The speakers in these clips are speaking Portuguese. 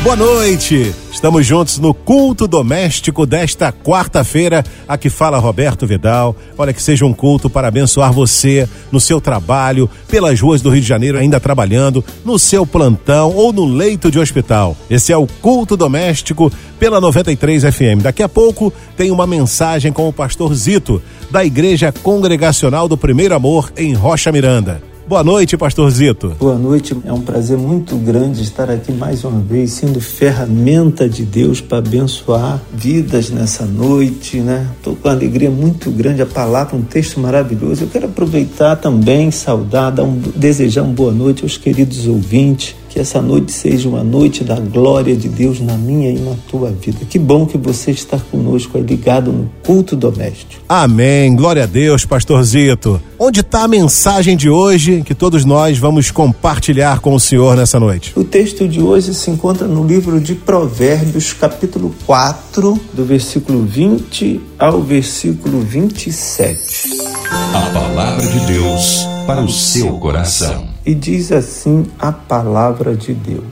Boa noite. Estamos juntos no culto doméstico desta quarta-feira. Aqui fala Roberto Vidal. Olha que seja um culto para abençoar você no seu trabalho, pelas ruas do Rio de Janeiro, ainda trabalhando, no seu plantão ou no leito de hospital. Esse é o culto doméstico pela 93 FM. Daqui a pouco tem uma mensagem com o pastor Zito, da Igreja Congregacional do Primeiro Amor, em Rocha Miranda. Boa noite, pastorzito. Boa noite. É um prazer muito grande estar aqui mais uma vez, sendo ferramenta de Deus para abençoar vidas nessa noite, né? Estou com uma alegria muito grande. A palavra, um texto maravilhoso. Eu quero aproveitar também, saudar, dar um, desejar uma boa noite aos queridos ouvintes que essa noite seja uma noite da glória de Deus na minha e na tua vida. Que bom que você está conosco aí ligado no culto doméstico. Amém. Glória a Deus, pastorzito. Onde está a mensagem de hoje que todos nós vamos compartilhar com o Senhor nessa noite? O texto de hoje se encontra no livro de Provérbios, capítulo 4, do versículo 20 ao versículo 27. A palavra de Deus para o seu coração. E diz assim a palavra de Deus: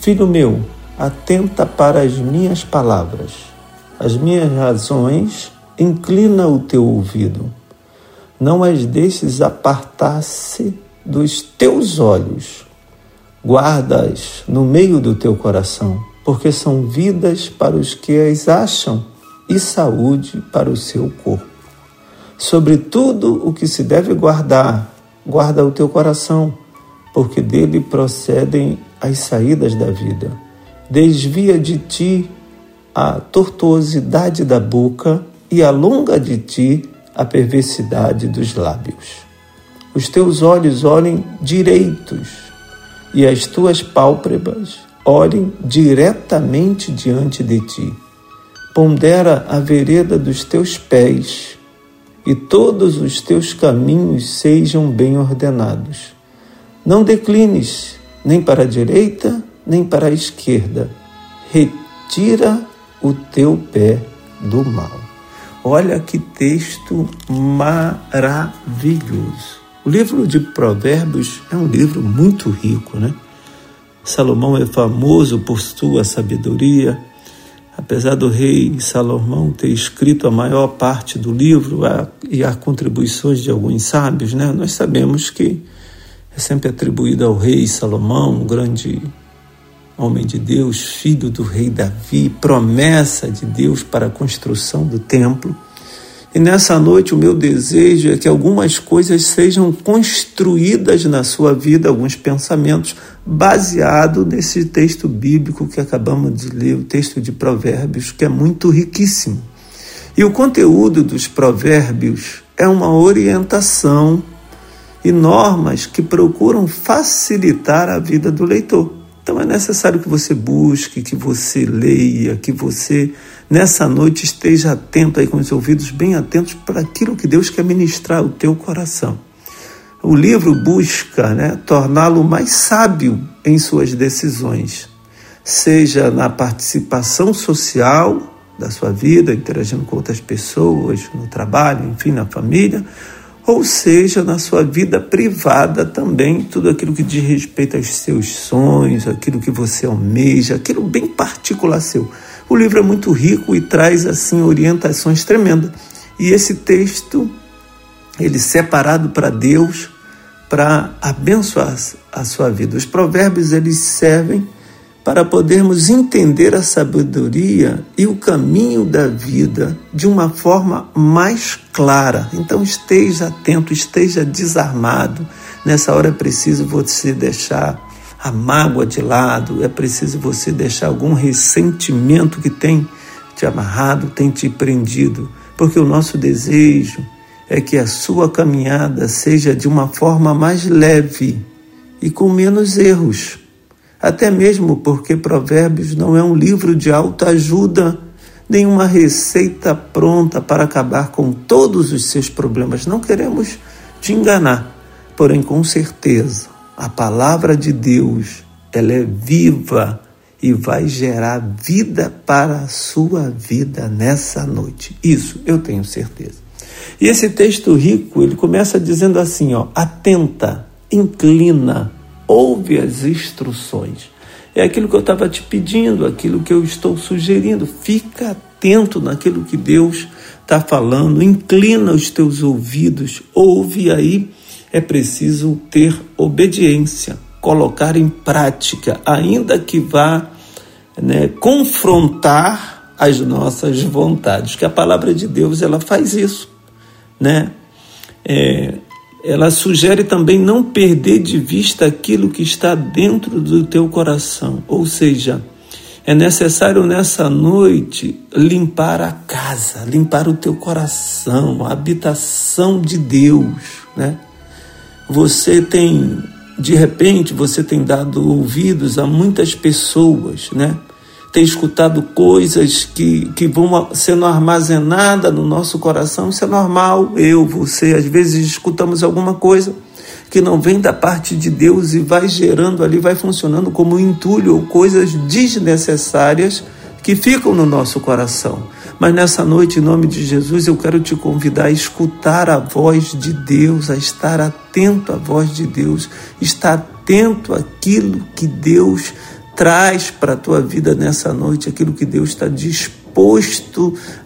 Filho meu, atenta para as minhas palavras, as minhas razões, inclina o teu ouvido. Não as deixes apartar-se dos teus olhos. Guarda-as no meio do teu coração, porque são vidas para os que as acham e saúde para o seu corpo. Sobre tudo o que se deve guardar, guarda o teu coração, porque dele procedem as saídas da vida. Desvia de ti a tortuosidade da boca e alonga de ti a perversidade dos lábios. Os teus olhos olhem direitos e as tuas pálpebras olhem diretamente diante de ti. Pondera a vereda dos teus pés e todos os teus caminhos sejam bem ordenados. Não declines nem para a direita, nem para a esquerda. Retira o teu pé do mal. Olha que texto maravilhoso. O livro de Provérbios é um livro muito rico, né? Salomão é famoso por sua sabedoria, apesar do rei Salomão ter escrito a maior parte do livro a, e há contribuições de alguns sábios, né, nós sabemos que é sempre atribuído ao rei Salomão, um grande homem de Deus, filho do rei Davi, promessa de Deus para a construção do templo. E nessa noite o meu desejo é que algumas coisas sejam construídas na sua vida, alguns pensamentos, baseado nesse texto bíblico que acabamos de ler, o texto de Provérbios, que é muito riquíssimo. E o conteúdo dos Provérbios é uma orientação e normas que procuram facilitar a vida do leitor. Então é necessário que você busque, que você leia, que você nessa noite esteja atento aí com os ouvidos bem atentos para aquilo que Deus quer ministrar ao teu coração. O livro busca né, torná-lo mais sábio em suas decisões, seja na participação social da sua vida, interagindo com outras pessoas, no trabalho, enfim, na família, ou seja, na sua vida privada também, tudo aquilo que diz respeito aos seus sonhos, aquilo que você almeja, aquilo bem particular seu. O livro é muito rico e traz assim orientações tremendas. E esse texto, ele separado para Deus, para abençoar a sua vida. Os provérbios eles servem para podermos entender a sabedoria e o caminho da vida de uma forma mais clara. Então esteja atento, esteja desarmado. Nessa hora é preciso você deixar a mágoa de lado, é preciso você deixar algum ressentimento que tem te amarrado, tem te prendido, porque o nosso desejo é que a sua caminhada seja de uma forma mais leve e com menos erros até mesmo porque Provérbios não é um livro de autoajuda, nem uma receita pronta para acabar com todos os seus problemas. Não queremos te enganar, porém, com certeza, a palavra de Deus, ela é viva e vai gerar vida para a sua vida nessa noite. Isso eu tenho certeza. E esse texto rico, ele começa dizendo assim, ó: atenta, inclina, ouve as instruções. É aquilo que eu estava te pedindo, aquilo que eu estou sugerindo. Fica atento naquilo que Deus está falando, inclina os teus ouvidos, ouve aí. É preciso ter obediência, colocar em prática, ainda que vá né, confrontar as nossas vontades, que a palavra de Deus ela faz isso, né? É, ela sugere também não perder de vista aquilo que está dentro do teu coração. Ou seja, é necessário nessa noite limpar a casa, limpar o teu coração, a habitação de Deus, né? Você tem, de repente, você tem dado ouvidos a muitas pessoas, né? tem escutado coisas que, que vão sendo armazenadas no nosso coração, isso é normal. Eu, você, às vezes escutamos alguma coisa que não vem da parte de Deus e vai gerando ali, vai funcionando como entulho ou coisas desnecessárias que ficam no nosso coração. Mas nessa noite, em nome de Jesus, eu quero te convidar a escutar a voz de Deus, a estar atento à voz de Deus, estar atento àquilo que Deus traz para a tua vida nessa noite aquilo que Deus está disposto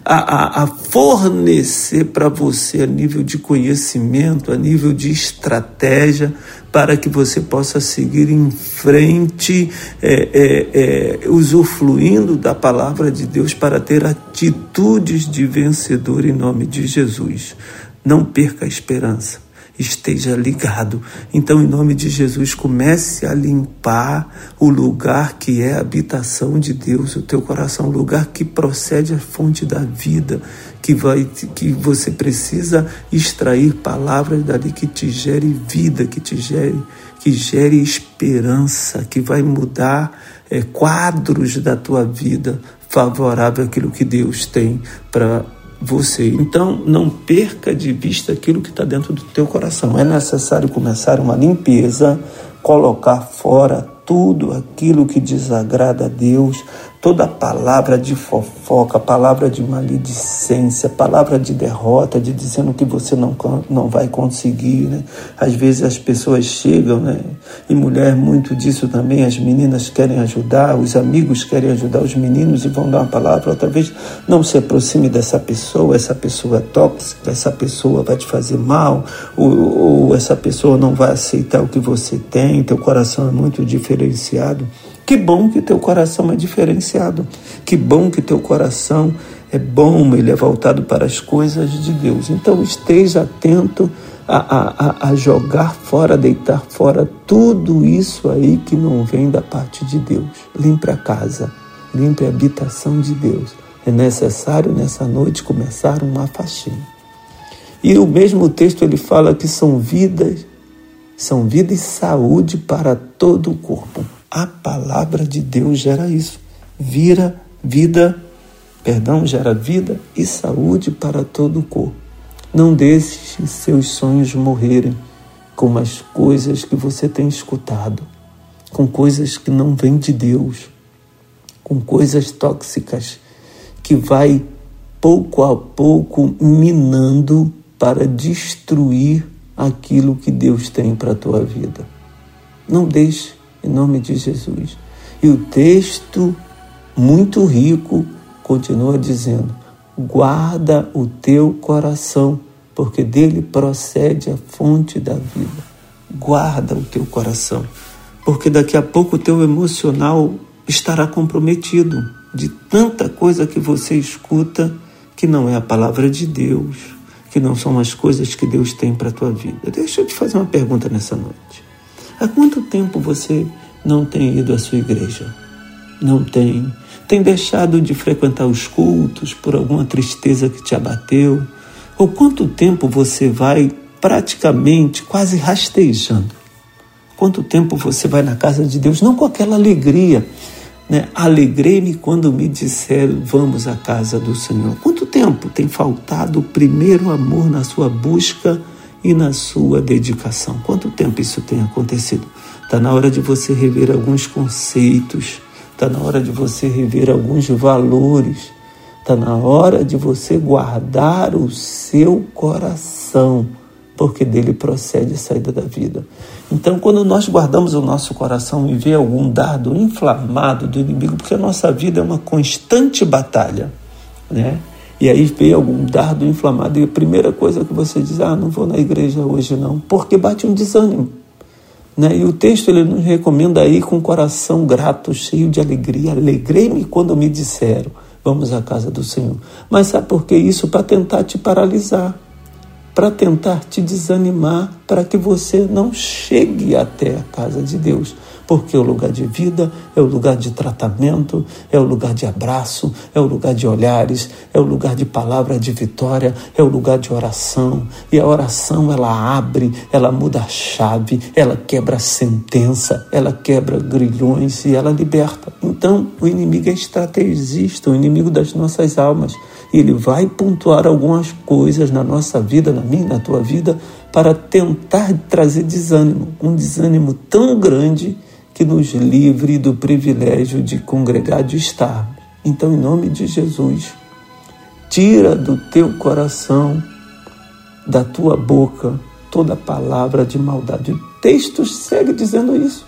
a, a, a fornecer para você a nível de conhecimento, a nível de estratégia, para que você possa seguir em frente, é, é, é, usufruindo da palavra de Deus para ter atitudes de vencedor em nome de Jesus. Não perca a esperança esteja ligado. Então, em nome de Jesus, comece a limpar o lugar que é a habitação de Deus, o teu coração, o lugar que procede a fonte da vida, que vai que você precisa extrair palavras dali que te gere vida, que te gere que gere esperança, que vai mudar é, quadros da tua vida favorável àquilo que Deus tem para você. Então, não perca de vista aquilo que está dentro do teu coração. É necessário começar uma limpeza, colocar fora tudo aquilo que desagrada a Deus, toda palavra de fofoca, palavra de maledicência, palavra de derrota, de dizendo que você não, não vai conseguir. Né? Às vezes as pessoas chegam, né? e mulher muito disso também, as meninas querem ajudar, os amigos querem ajudar os meninos e vão dar uma palavra, outra vez não se aproxime dessa pessoa, essa pessoa é tóxica, essa pessoa vai te fazer mal, ou, ou essa pessoa não vai aceitar o que você tem, teu coração é muito diferenciado. Que bom que teu coração é diferenciado. Que bom que teu coração é bom, ele é voltado para as coisas de Deus. Então esteja atento a, a, a jogar fora, deitar fora tudo isso aí que não vem da parte de Deus. Limpe a casa, limpe a habitação de Deus. É necessário nessa noite começar uma faxina. E o mesmo texto ele fala que são vidas, são vida e saúde para todo o corpo. A palavra de Deus gera isso. Vira vida, perdão, gera vida e saúde para todo o corpo. Não deixe seus sonhos morrerem com as coisas que você tem escutado, com coisas que não vêm de Deus, com coisas tóxicas que vai pouco a pouco minando para destruir aquilo que Deus tem para a tua vida. Não deixe em nome de Jesus. E o texto, muito rico, continua dizendo: guarda o teu coração, porque dele procede a fonte da vida. Guarda o teu coração, porque daqui a pouco o teu emocional estará comprometido de tanta coisa que você escuta que não é a palavra de Deus, que não são as coisas que Deus tem para a tua vida. Deixa eu te fazer uma pergunta nessa noite. Há quanto tempo você não tem ido à sua igreja? Não tem. Tem deixado de frequentar os cultos por alguma tristeza que te abateu? Ou quanto tempo você vai praticamente quase rastejando? Quanto tempo você vai na casa de Deus? Não com aquela alegria, né? Alegrei-me quando me disseram vamos à casa do Senhor. Quanto tempo tem faltado o primeiro amor na sua busca e na sua dedicação. Quanto tempo isso tem acontecido? Está na hora de você rever alguns conceitos, Está na hora de você rever alguns valores. Está na hora de você guardar o seu coração, porque dele procede a saída da vida. Então, quando nós guardamos o nosso coração e vê algum dardo inflamado do inimigo, porque a nossa vida é uma constante batalha, né? E aí vê algum dardo inflamado e a primeira coisa que você diz, ah, não vou na igreja hoje não, porque bate um desânimo. Né? E o texto ele nos recomenda ir com o coração grato, cheio de alegria. Alegrei-me quando me disseram, vamos à casa do Senhor. Mas sabe por que isso? Para tentar te paralisar, para tentar te desanimar, para que você não chegue até a casa de Deus porque o lugar de vida é o lugar de tratamento, é o lugar de abraço, é o lugar de olhares, é o lugar de palavra de vitória, é o lugar de oração. E a oração ela abre, ela muda a chave, ela quebra a sentença, ela quebra grilhões e ela liberta. Então, o inimigo é estrategista, o inimigo das nossas almas. Ele vai pontuar algumas coisas na nossa vida, na minha, na tua vida, para tentar trazer desânimo, um desânimo tão grande que nos livre do privilégio de congregar, de estar. Então, em nome de Jesus, tira do teu coração, da tua boca, toda palavra de maldade. O texto segue dizendo isso.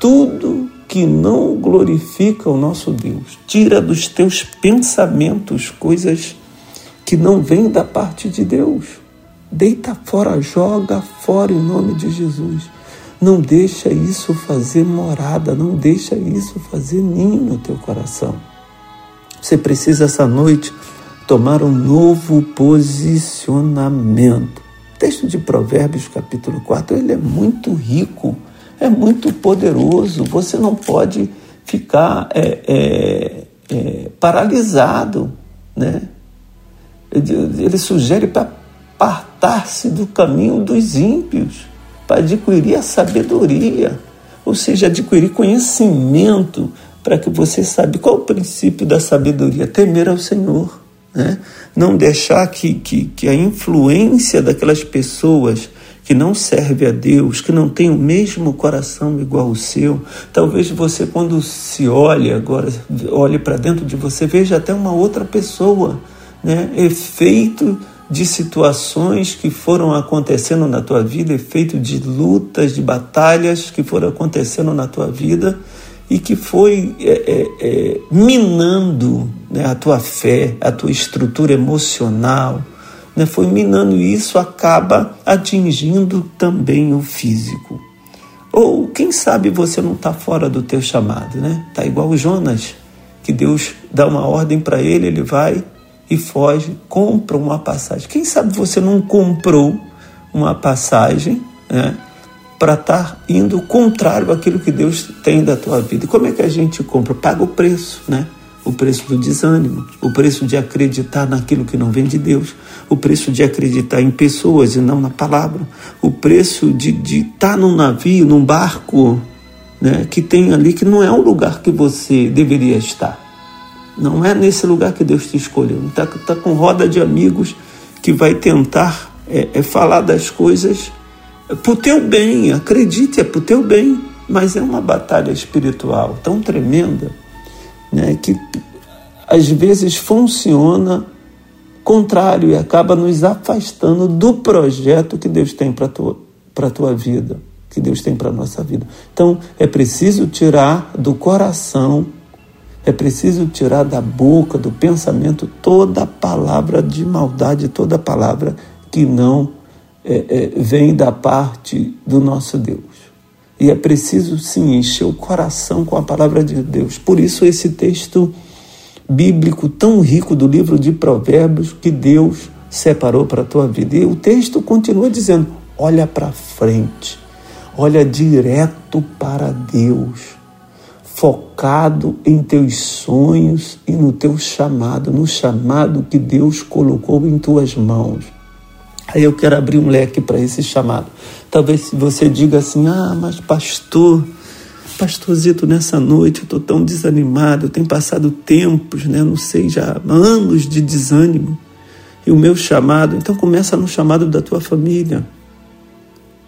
Tudo que não glorifica o nosso Deus, tira dos teus pensamentos coisas que não vêm da parte de Deus. Deita fora, joga fora em nome de Jesus. Não deixa isso fazer morada, não deixa isso fazer ninho no teu coração. Você precisa essa noite tomar um novo posicionamento. O texto de Provérbios, capítulo 4, ele é muito rico, é muito poderoso. Você não pode ficar é, é, é, paralisado, né? Ele, sugere para apartar-se do caminho dos ímpios para adquirir a sabedoria, ou seja, adquirir conhecimento para que você saiba qual é o princípio da sabedoria, temer ao Senhor. Né? Não deixar que, que, que a influência daquelas pessoas que não serve a Deus, que não tem o mesmo coração igual o seu. Talvez você, quando se olhe agora, olhe para dentro de você, veja até uma outra pessoa, né? Efeito de situações que foram acontecendo na tua vida, efeito de lutas, de batalhas que foram acontecendo na tua vida e que foi é, é, é, minando né, a tua fé, a tua estrutura emocional, né, foi minando e isso acaba atingindo também o físico. Ou quem sabe você não está fora do teu chamado, né? Tá igual o Jonas, que Deus dá uma ordem para ele, ele vai e foge, compra uma passagem. Quem sabe você não comprou uma passagem né, para estar tá indo contrário àquilo que Deus tem da tua vida. Como é que a gente compra? Paga o preço, né? O preço do desânimo, o preço de acreditar naquilo que não vem de Deus, o preço de acreditar em pessoas e não na palavra, o preço de estar tá num navio, num barco, né, que tem ali que não é um lugar que você deveria estar. Não é nesse lugar que Deus te escolheu. Está tá com roda de amigos que vai tentar é, é falar das coisas para o teu bem. Acredite, é para o teu bem. Mas é uma batalha espiritual tão tremenda né, que às vezes funciona contrário e acaba nos afastando do projeto que Deus tem para a tua, tua vida, que Deus tem para a nossa vida. Então é preciso tirar do coração é preciso tirar da boca, do pensamento, toda palavra de maldade, toda palavra que não é, é, vem da parte do nosso Deus. E é preciso sim encher o coração com a palavra de Deus. Por isso, esse texto bíblico tão rico do livro de Provérbios que Deus separou para a tua vida. E o texto continua dizendo: olha para frente, olha direto para Deus focado em teus sonhos e no teu chamado, no chamado que Deus colocou em tuas mãos. Aí eu quero abrir um leque para esse chamado. Talvez você diga assim: ah, mas pastor, pastorzito, nessa noite eu estou tão desanimado, eu tenho passado tempos, né, não sei, já anos de desânimo. E o meu chamado, então começa no chamado da tua família.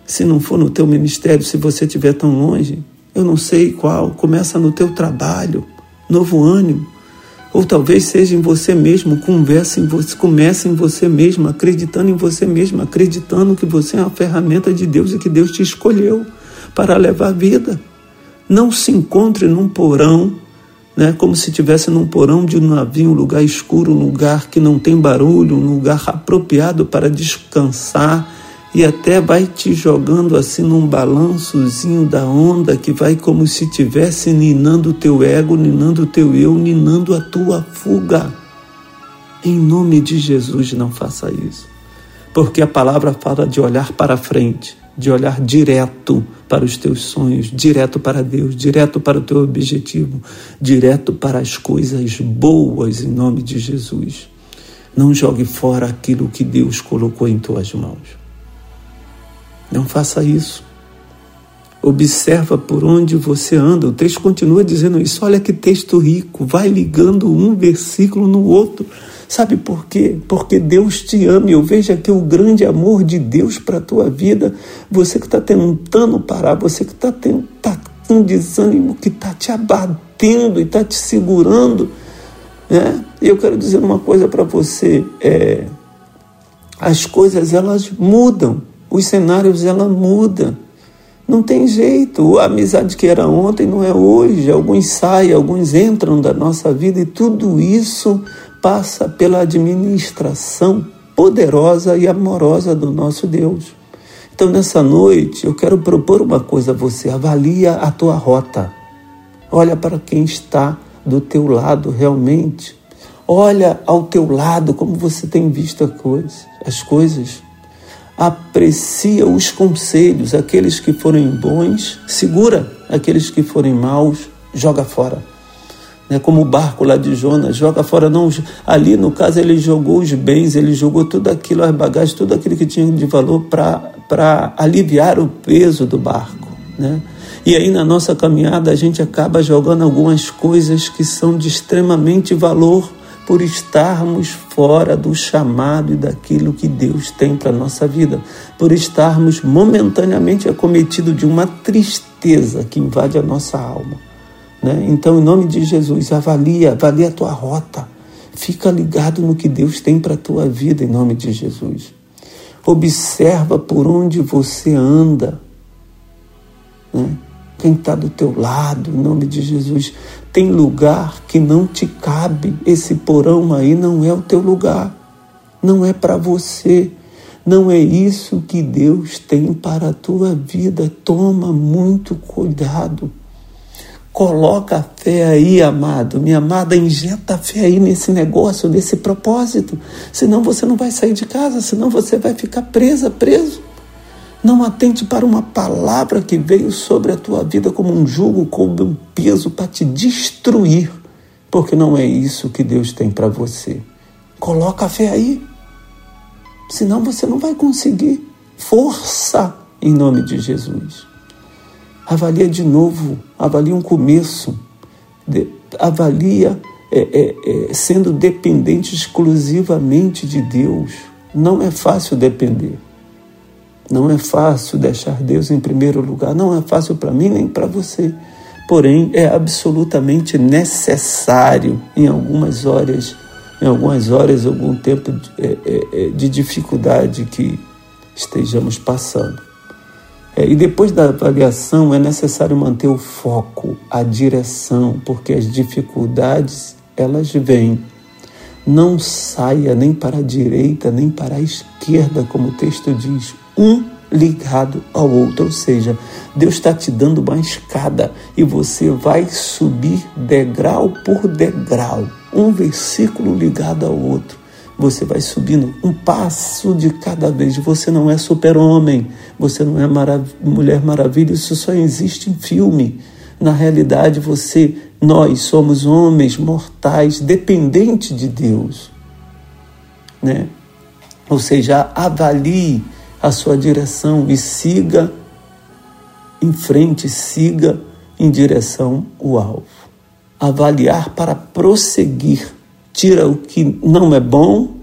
Se não for no teu ministério, se você estiver tão longe, eu não sei qual, começa no teu trabalho, novo ânimo. Ou talvez seja em você mesmo, converse em você, comece em você mesmo, acreditando em você mesmo, acreditando que você é uma ferramenta de Deus e que Deus te escolheu para levar vida. Não se encontre num porão, né, como se estivesse num porão de um navio, um lugar escuro, um lugar que não tem barulho, um lugar apropriado para descansar e até vai te jogando assim num balançozinho da onda que vai como se estivesse ninando o teu ego, ninando o teu eu, ninando a tua fuga. Em nome de Jesus, não faça isso. Porque a palavra fala de olhar para frente, de olhar direto para os teus sonhos, direto para Deus, direto para o teu objetivo, direto para as coisas boas em nome de Jesus. Não jogue fora aquilo que Deus colocou em tuas mãos. Não faça isso. Observa por onde você anda. O texto continua dizendo isso. Olha que texto rico. Vai ligando um versículo no outro. Sabe por quê? Porque Deus te ama. Eu vejo aqui o grande amor de Deus para a tua vida. Você que está tentando parar, você que está tá com desânimo, que está te abatendo e está te segurando. Né? E eu quero dizer uma coisa para você. É, as coisas elas mudam os cenários ela muda. Não tem jeito. A amizade que era ontem não é hoje. Alguns saem, alguns entram da nossa vida e tudo isso passa pela administração poderosa e amorosa do nosso Deus. Então, nessa noite, eu quero propor uma coisa a você: avalia a tua rota. Olha para quem está do teu lado realmente. Olha ao teu lado como você tem visto as coisas aprecia os conselhos, aqueles que forem bons, segura, aqueles que forem maus, joga fora. Né? Como o barco lá de Jonas, joga fora. Não, ali, no caso, ele jogou os bens, ele jogou tudo aquilo, as bagagens, tudo aquilo que tinha de valor para aliviar o peso do barco. Né? E aí, na nossa caminhada, a gente acaba jogando algumas coisas que são de extremamente valor por estarmos fora do chamado e daquilo que Deus tem para nossa vida, por estarmos momentaneamente acometidos de uma tristeza que invade a nossa alma. Né? Então, em nome de Jesus, avalia, avalia a tua rota. Fica ligado no que Deus tem para a tua vida, em nome de Jesus. Observa por onde você anda. Né? Quem está do teu lado, em nome de Jesus. Tem lugar que não te cabe, esse porão aí não é o teu lugar, não é para você. Não é isso que Deus tem para a tua vida. Toma muito cuidado. Coloca a fé aí, amado. Minha amada, injeta a fé aí nesse negócio, nesse propósito. Senão você não vai sair de casa, senão você vai ficar presa, preso. Não atente para uma palavra que veio sobre a tua vida como um jugo, como um peso para te destruir, porque não é isso que Deus tem para você. Coloca a fé aí, senão você não vai conseguir. Força em nome de Jesus. Avalia de novo, avalia um começo, de, avalia é, é, é, sendo dependente exclusivamente de Deus. Não é fácil depender. Não é fácil deixar Deus em primeiro lugar, não é fácil para mim nem para você. Porém, é absolutamente necessário em algumas horas, em algumas horas, algum tempo de, é, é, é, de dificuldade que estejamos passando. É, e depois da avaliação é necessário manter o foco, a direção, porque as dificuldades elas vêm. Não saia nem para a direita nem para a esquerda, como o texto diz um ligado ao outro, ou seja, Deus está te dando uma escada e você vai subir degrau por degrau, um versículo ligado ao outro. Você vai subindo um passo de cada vez. Você não é super-homem, você não é marav mulher maravilha, isso só existe em filme. Na realidade, você, nós somos homens mortais, dependentes de Deus. Né? Ou seja, avalie a sua direção e siga em frente, siga em direção ao alvo. Avaliar para prosseguir. Tira o que não é bom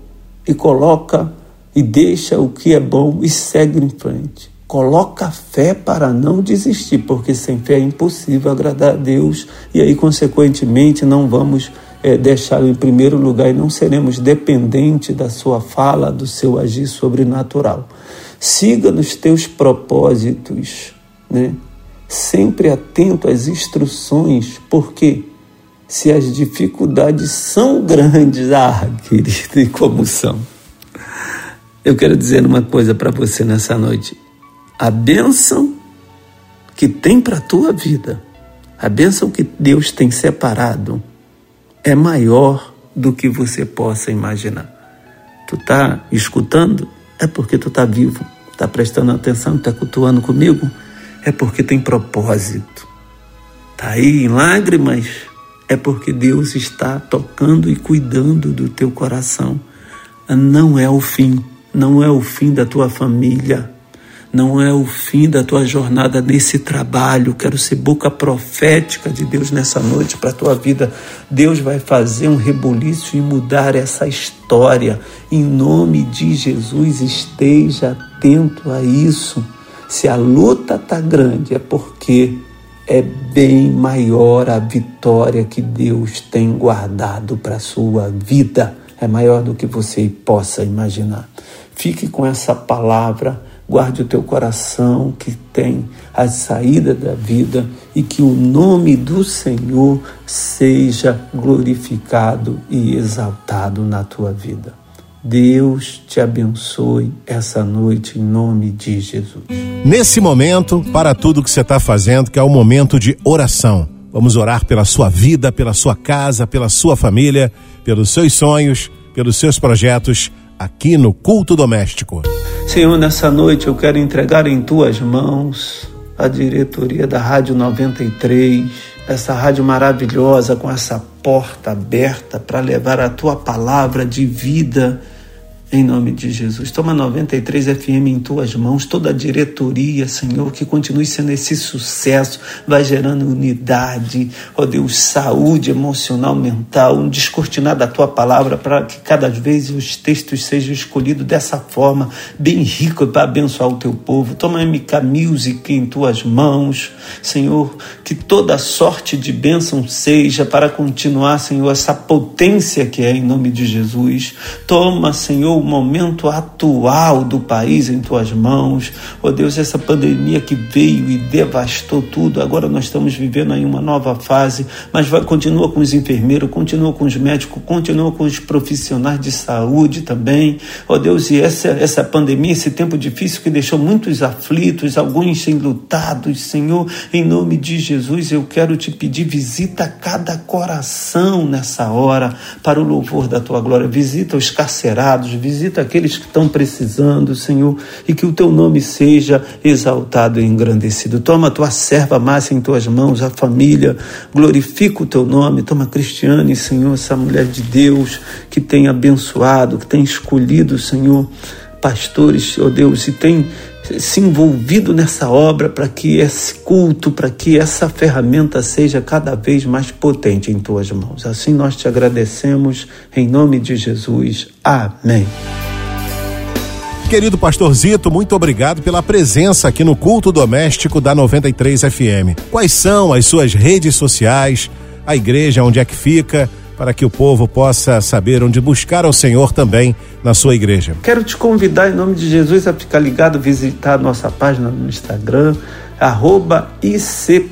e coloca e deixa o que é bom e segue em frente. Coloca fé para não desistir, porque sem fé é impossível agradar a Deus e aí, consequentemente, não vamos é, deixá-lo em primeiro lugar e não seremos dependentes da sua fala, do seu agir sobrenatural. Siga nos teus propósitos, né? sempre atento às instruções, porque se as dificuldades são grandes, ah, querido, e como são. Eu quero dizer uma coisa para você nessa noite a bênção que tem para a tua vida, a bênção que Deus tem separado, é maior do que você possa imaginar. Tu tá escutando? É porque tu tá vivo, tá prestando atenção, tá cultuando comigo? É porque tem propósito. Tá aí em lágrimas? É porque Deus está tocando e cuidando do teu coração. Não é o fim, não é o fim da tua família não é o fim da tua jornada nesse trabalho. Quero ser boca profética de Deus nessa noite para a tua vida. Deus vai fazer um reboliço e mudar essa história. Em nome de Jesus, esteja atento a isso. Se a luta está grande, é porque é bem maior a vitória que Deus tem guardado para a sua vida. É maior do que você possa imaginar. Fique com essa palavra guarde o teu coração que tem a saída da vida e que o nome do Senhor seja glorificado e exaltado na tua vida. Deus te abençoe essa noite em nome de Jesus. Nesse momento, para tudo que você está fazendo, que é o momento de oração. Vamos orar pela sua vida, pela sua casa, pela sua família, pelos seus sonhos, pelos seus projetos aqui no Culto Doméstico. Senhor, nessa noite eu quero entregar em tuas mãos a diretoria da Rádio 93, essa rádio maravilhosa com essa porta aberta para levar a tua palavra de vida em nome de Jesus. Toma 93 FM em tuas mãos, toda a diretoria, Senhor, que continue sendo esse sucesso, vai gerando unidade, ó Deus, saúde emocional, mental, um descortinar da tua palavra para que cada vez os textos sejam escolhidos dessa forma, bem rico para abençoar o teu povo. Toma MK Music em tuas mãos, Senhor, que toda sorte de bênção seja para continuar, Senhor, essa potência que é em nome de Jesus. Toma, Senhor, o momento atual do país em tuas mãos. Ó oh Deus, essa pandemia que veio e devastou tudo, agora nós estamos vivendo aí uma nova fase, mas vai, continua com os enfermeiros, continua com os médicos, continua com os profissionais de saúde também. Ó oh Deus, e essa, essa pandemia, esse tempo difícil que deixou muitos aflitos, alguns enlutados, Senhor, em nome de Jesus, eu quero te pedir, visita cada coração nessa hora para o louvor da tua glória. Visita os carcerados, visita visita aqueles que estão precisando, Senhor, e que o teu nome seja exaltado e engrandecido. Toma a tua serva massa em tuas mãos, a família, glorifica o teu nome. Toma Cristiane, Senhor, essa mulher de Deus que tem abençoado, que tem escolhido, Senhor, pastores, ó oh Deus, e tem se envolvido nessa obra para que esse culto, para que essa ferramenta seja cada vez mais potente em tuas mãos. Assim nós te agradecemos em nome de Jesus. Amém. Querido Pastor Zito, muito obrigado pela presença aqui no culto doméstico da 93 FM. Quais são as suas redes sociais? A igreja onde é que fica? Para que o povo possa saber onde buscar ao Senhor também na sua igreja. Quero te convidar em nome de Jesus a ficar ligado, visitar a nossa página no Instagram, arroba ICPARM,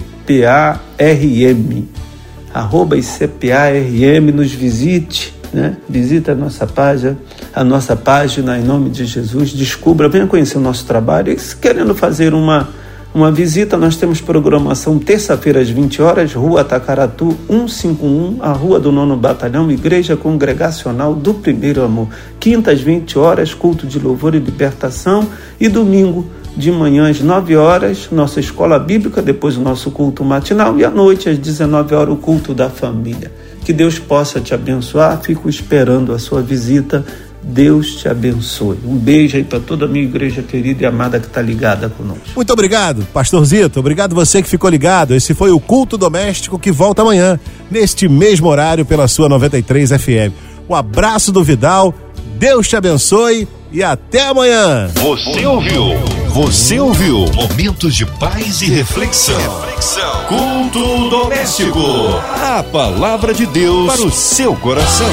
arroba ICPARM, nos visite, né? Visita a nossa página, a nossa página em nome de Jesus, descubra, venha conhecer o nosso trabalho, e querendo fazer uma uma visita, nós temos programação terça-feira às 20 horas, Rua Tacaratu 151, a Rua do Nono Batalhão, Igreja Congregacional do Primeiro Amor. Quinta às 20 horas, culto de louvor e libertação. E domingo, de manhã às 9 horas, nossa escola bíblica, depois o nosso culto matinal. E à noite, às 19 horas, o culto da família. Que Deus possa te abençoar. Fico esperando a sua visita Deus te abençoe. Um beijo aí para toda a minha igreja querida e amada que está ligada conosco. Muito obrigado, Pastor Zito. Obrigado você que ficou ligado. Esse foi o Culto Doméstico que volta amanhã, neste mesmo horário, pela sua 93 FM. Um abraço do Vidal, Deus te abençoe e até amanhã. Você ouviu? Você ouviu Momentos de Paz e Reflexão. Reflexão. Culto doméstico. A palavra de Deus para o seu coração.